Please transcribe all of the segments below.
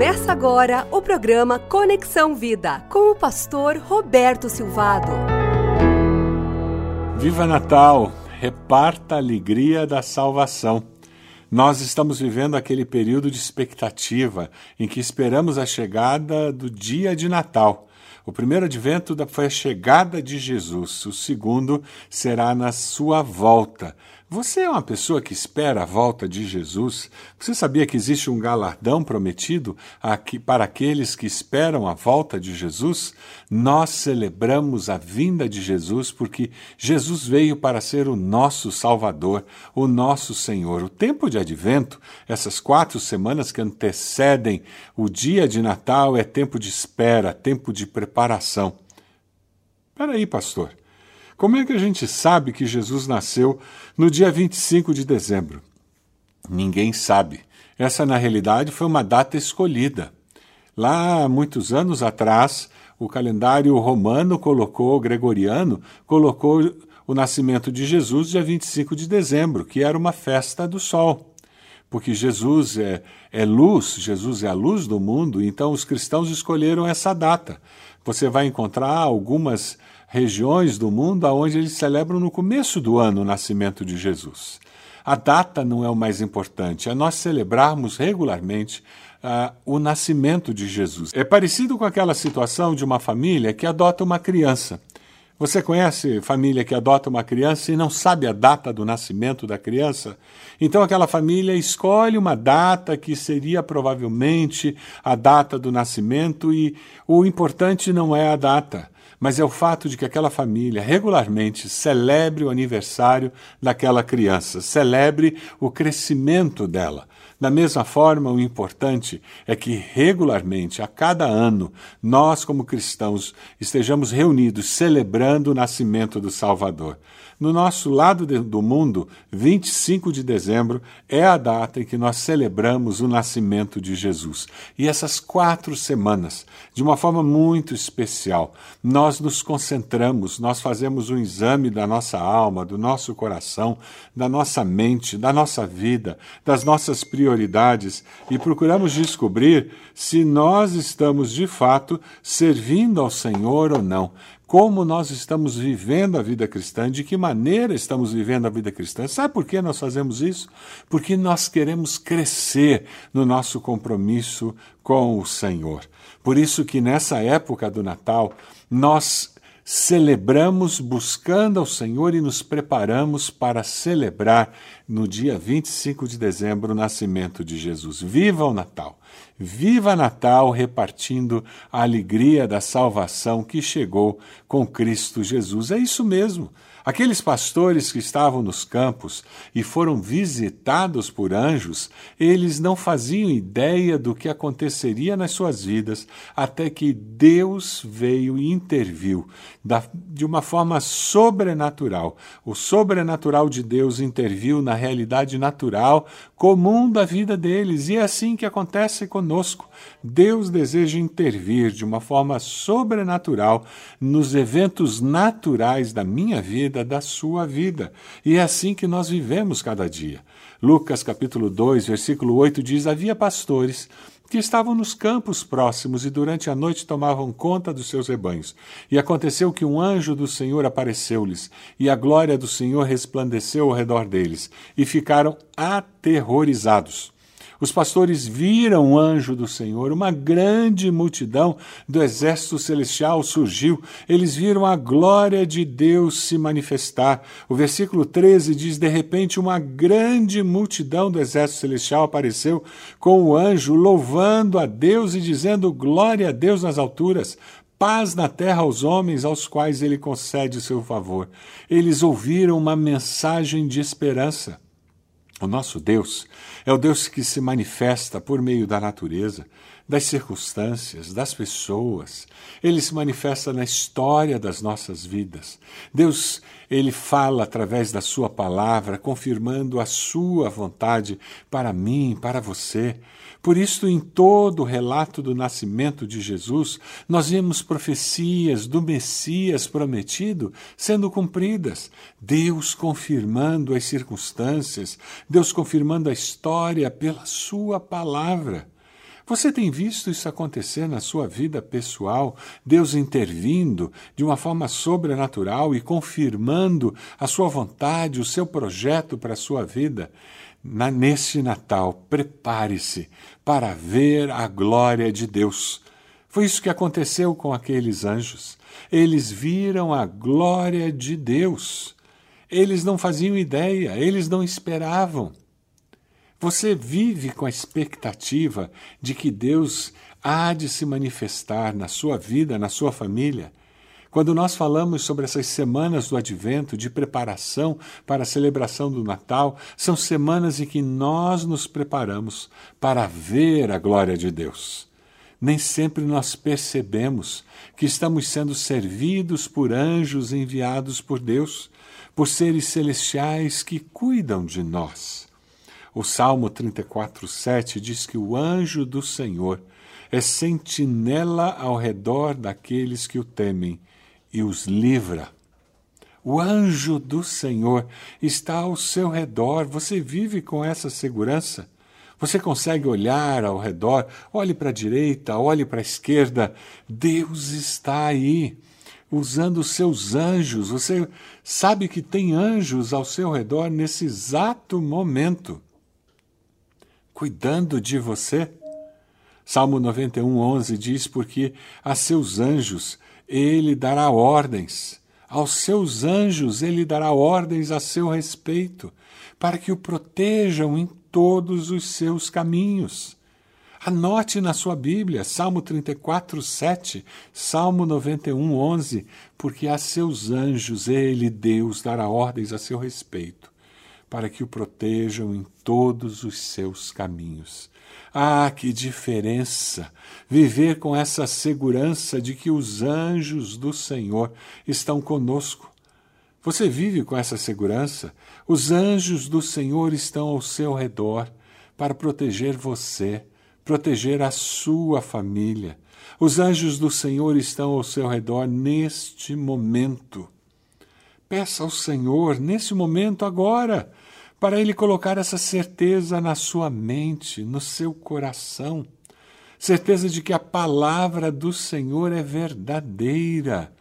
Começa agora o programa Conexão Vida com o pastor Roberto Silvado. Viva Natal! Reparta a alegria da salvação. Nós estamos vivendo aquele período de expectativa em que esperamos a chegada do dia de Natal. O primeiro advento foi a chegada de Jesus, o segundo será na sua volta. Você é uma pessoa que espera a volta de Jesus? Você sabia que existe um galardão prometido para aqueles que esperam a volta de Jesus? Nós celebramos a vinda de Jesus porque Jesus veio para ser o nosso Salvador, o nosso Senhor. O tempo de advento, essas quatro semanas que antecedem o dia de Natal, é tempo de espera, tempo de preparação. Espera aí, pastor. Como é que a gente sabe que Jesus nasceu no dia 25 de dezembro? Ninguém sabe. Essa, na realidade, foi uma data escolhida. Lá, muitos anos atrás, o calendário romano colocou, gregoriano, colocou o nascimento de Jesus dia 25 de dezembro, que era uma festa do sol. Porque Jesus é, é luz, Jesus é a luz do mundo, então os cristãos escolheram essa data. Você vai encontrar algumas regiões do mundo onde eles celebram no começo do ano o nascimento de Jesus. A data não é o mais importante, é nós celebrarmos regularmente uh, o nascimento de Jesus. É parecido com aquela situação de uma família que adota uma criança. Você conhece família que adota uma criança e não sabe a data do nascimento da criança? Então aquela família escolhe uma data que seria provavelmente a data do nascimento e o importante não é a data mas é o fato de que aquela família regularmente celebre o aniversário daquela criança, celebre o crescimento dela. Da mesma forma, o importante é que regularmente, a cada ano, nós, como cristãos, estejamos reunidos celebrando o nascimento do Salvador. No nosso lado do mundo, 25 de dezembro é a data em que nós celebramos o nascimento de Jesus. E essas quatro semanas, de uma forma muito especial, nós nos concentramos, nós fazemos um exame da nossa alma, do nosso coração, da nossa mente, da nossa vida, das nossas prioridades e procuramos descobrir se nós estamos de fato servindo ao Senhor ou não como nós estamos vivendo a vida cristã, de que maneira estamos vivendo a vida cristã. Sabe por que nós fazemos isso? Porque nós queremos crescer no nosso compromisso com o Senhor. Por isso que nessa época do Natal, nós celebramos buscando ao Senhor e nos preparamos para celebrar no dia 25 de dezembro o nascimento de Jesus. Viva o Natal! Viva Natal repartindo a alegria da salvação que chegou com Cristo Jesus. É isso mesmo. Aqueles pastores que estavam nos campos e foram visitados por anjos, eles não faziam ideia do que aconteceria nas suas vidas até que Deus veio e interviu de uma forma sobrenatural. O sobrenatural de Deus interviu na realidade natural comum da vida deles e é assim que acontece conosco. Deus deseja intervir de uma forma sobrenatural nos eventos naturais da minha vida, da sua vida. E é assim que nós vivemos cada dia. Lucas capítulo 2, versículo 8 diz: Havia pastores que estavam nos campos próximos e durante a noite tomavam conta dos seus rebanhos. E aconteceu que um anjo do Senhor apareceu-lhes, e a glória do Senhor resplandeceu ao redor deles, e ficaram aterrorizados. Os pastores viram o anjo do Senhor, uma grande multidão do exército celestial surgiu, eles viram a glória de Deus se manifestar. O versículo 13 diz: De repente, uma grande multidão do exército celestial apareceu com o anjo, louvando a Deus e dizendo: Glória a Deus nas alturas paz na terra aos homens aos quais ele concede o seu favor. Eles ouviram uma mensagem de esperança. O nosso Deus é o Deus que se manifesta por meio da natureza, das circunstâncias, das pessoas. Ele se manifesta na história das nossas vidas. Deus, ele fala através da sua palavra, confirmando a sua vontade para mim, para você. Por isso, em todo o relato do nascimento de Jesus, nós vemos profecias do Messias prometido sendo cumpridas, Deus confirmando as circunstâncias, Deus confirmando a história pela Sua palavra. Você tem visto isso acontecer na sua vida pessoal? Deus intervindo de uma forma sobrenatural e confirmando a sua vontade, o seu projeto para a sua vida? Na, neste Natal, prepare-se para ver a glória de Deus. Foi isso que aconteceu com aqueles anjos. Eles viram a glória de Deus. Eles não faziam ideia, eles não esperavam. Você vive com a expectativa de que Deus há de se manifestar na sua vida, na sua família? Quando nós falamos sobre essas semanas do advento, de preparação para a celebração do Natal, são semanas em que nós nos preparamos para ver a glória de Deus. Nem sempre nós percebemos que estamos sendo servidos por anjos enviados por Deus por seres celestiais que cuidam de nós. O Salmo 34, 7 diz que o anjo do Senhor é sentinela ao redor daqueles que o temem e os livra. O anjo do Senhor está ao seu redor. Você vive com essa segurança? Você consegue olhar ao redor, olhe para a direita, olhe para a esquerda. Deus está aí usando os seus anjos. Você sabe que tem anjos ao seu redor nesse exato momento, cuidando de você. Salmo 91, 11 diz: Porque a seus anjos ele dará ordens, aos seus anjos ele dará ordens a seu respeito, para que o protejam em todos os seus caminhos. Anote na sua Bíblia, Salmo 34, 7, Salmo 91, 11, porque a seus anjos ele, Deus, dará ordens a seu respeito, para que o protejam em todos os seus caminhos. Ah, que diferença! Viver com essa segurança de que os anjos do Senhor estão conosco. Você vive com essa segurança? Os anjos do Senhor estão ao seu redor para proteger você proteger a sua família. Os anjos do Senhor estão ao seu redor neste momento. Peça ao Senhor, nesse momento, agora, para Ele colocar essa certeza na sua mente, no seu coração. Certeza de que a palavra do Senhor é verdadeira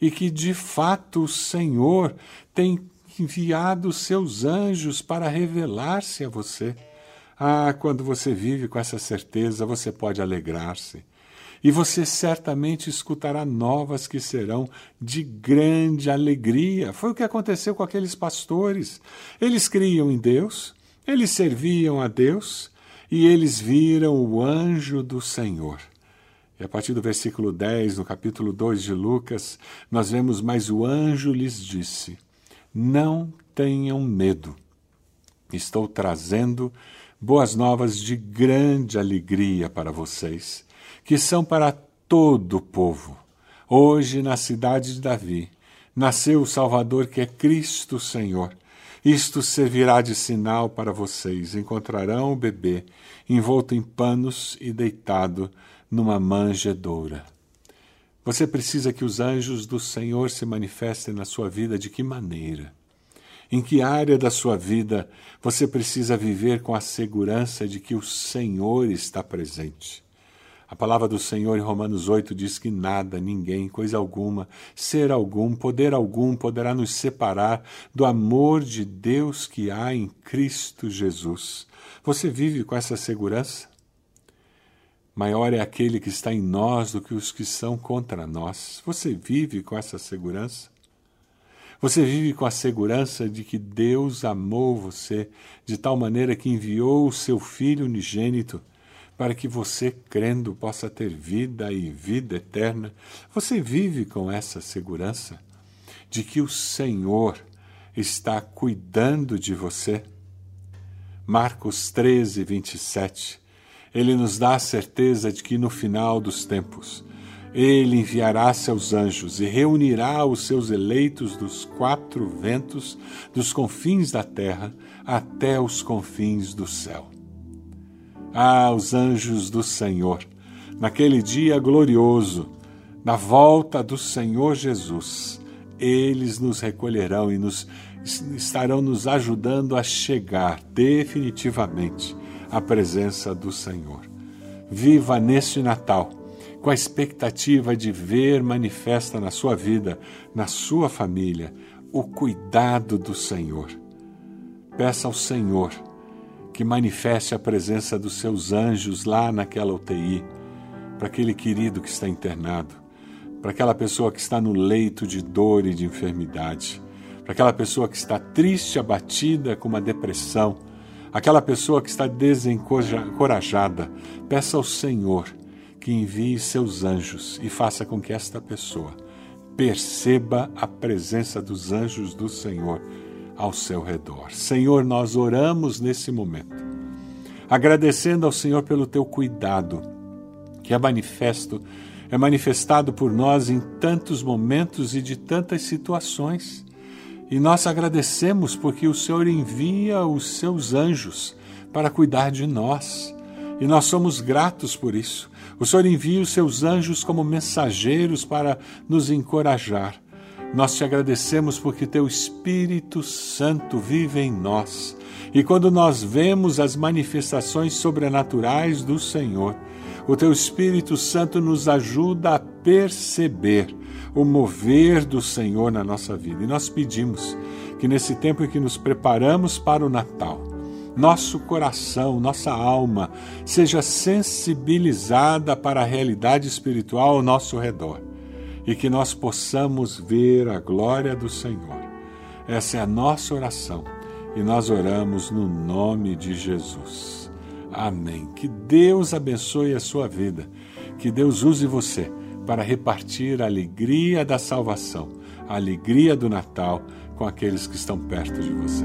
e que, de fato, o Senhor tem enviado seus anjos para revelar-se a você. Ah, quando você vive com essa certeza, você pode alegrar-se. E você certamente escutará novas que serão de grande alegria. Foi o que aconteceu com aqueles pastores. Eles criam em Deus, eles serviam a Deus e eles viram o anjo do Senhor. E a partir do versículo 10, no capítulo 2 de Lucas, nós vemos: Mas o anjo lhes disse: Não tenham medo. Estou trazendo boas novas de grande alegria para vocês, que são para todo o povo. Hoje, na cidade de Davi, nasceu o Salvador que é Cristo Senhor. Isto servirá de sinal para vocês. Encontrarão o bebê envolto em panos e deitado numa manjedoura. Você precisa que os anjos do Senhor se manifestem na sua vida de que maneira? Em que área da sua vida você precisa viver com a segurança de que o Senhor está presente? A palavra do Senhor em Romanos 8 diz que nada, ninguém, coisa alguma, ser algum, poder algum poderá nos separar do amor de Deus que há em Cristo Jesus. Você vive com essa segurança? Maior é aquele que está em nós do que os que são contra nós. Você vive com essa segurança? Você vive com a segurança de que Deus amou você de tal maneira que enviou o seu Filho unigênito para que você, crendo, possa ter vida e vida eterna. Você vive com essa segurança de que o Senhor está cuidando de você. Marcos 13, 27. Ele nos dá a certeza de que no final dos tempos, ele enviará seus anjos e reunirá os seus eleitos dos quatro ventos, dos confins da terra até os confins do céu. Ah, os anjos do Senhor, naquele dia glorioso, na volta do Senhor Jesus, eles nos recolherão e nos estarão nos ajudando a chegar definitivamente à presença do Senhor. Viva neste Natal com a expectativa de ver manifesta na sua vida, na sua família, o cuidado do Senhor. Peça ao Senhor que manifeste a presença dos seus anjos lá naquela UTI, para aquele querido que está internado, para aquela pessoa que está no leito de dor e de enfermidade, para aquela pessoa que está triste, abatida com uma depressão, aquela pessoa que está desencorajada. Peça ao Senhor que envie seus anjos e faça com que esta pessoa perceba a presença dos anjos do Senhor ao seu redor. Senhor, nós oramos nesse momento, agradecendo ao Senhor pelo teu cuidado, que é manifesto, é manifestado por nós em tantos momentos e de tantas situações. E nós agradecemos porque o Senhor envia os seus anjos para cuidar de nós. E nós somos gratos por isso. O Senhor envia os seus anjos como mensageiros para nos encorajar. Nós te agradecemos porque teu Espírito Santo vive em nós. E quando nós vemos as manifestações sobrenaturais do Senhor, o teu Espírito Santo nos ajuda a perceber o mover do Senhor na nossa vida. E nós pedimos que nesse tempo em que nos preparamos para o Natal, nosso coração, nossa alma seja sensibilizada para a realidade espiritual ao nosso redor e que nós possamos ver a glória do Senhor. Essa é a nossa oração e nós oramos no nome de Jesus. Amém. Que Deus abençoe a sua vida, que Deus use você para repartir a alegria da salvação, a alegria do Natal com aqueles que estão perto de você.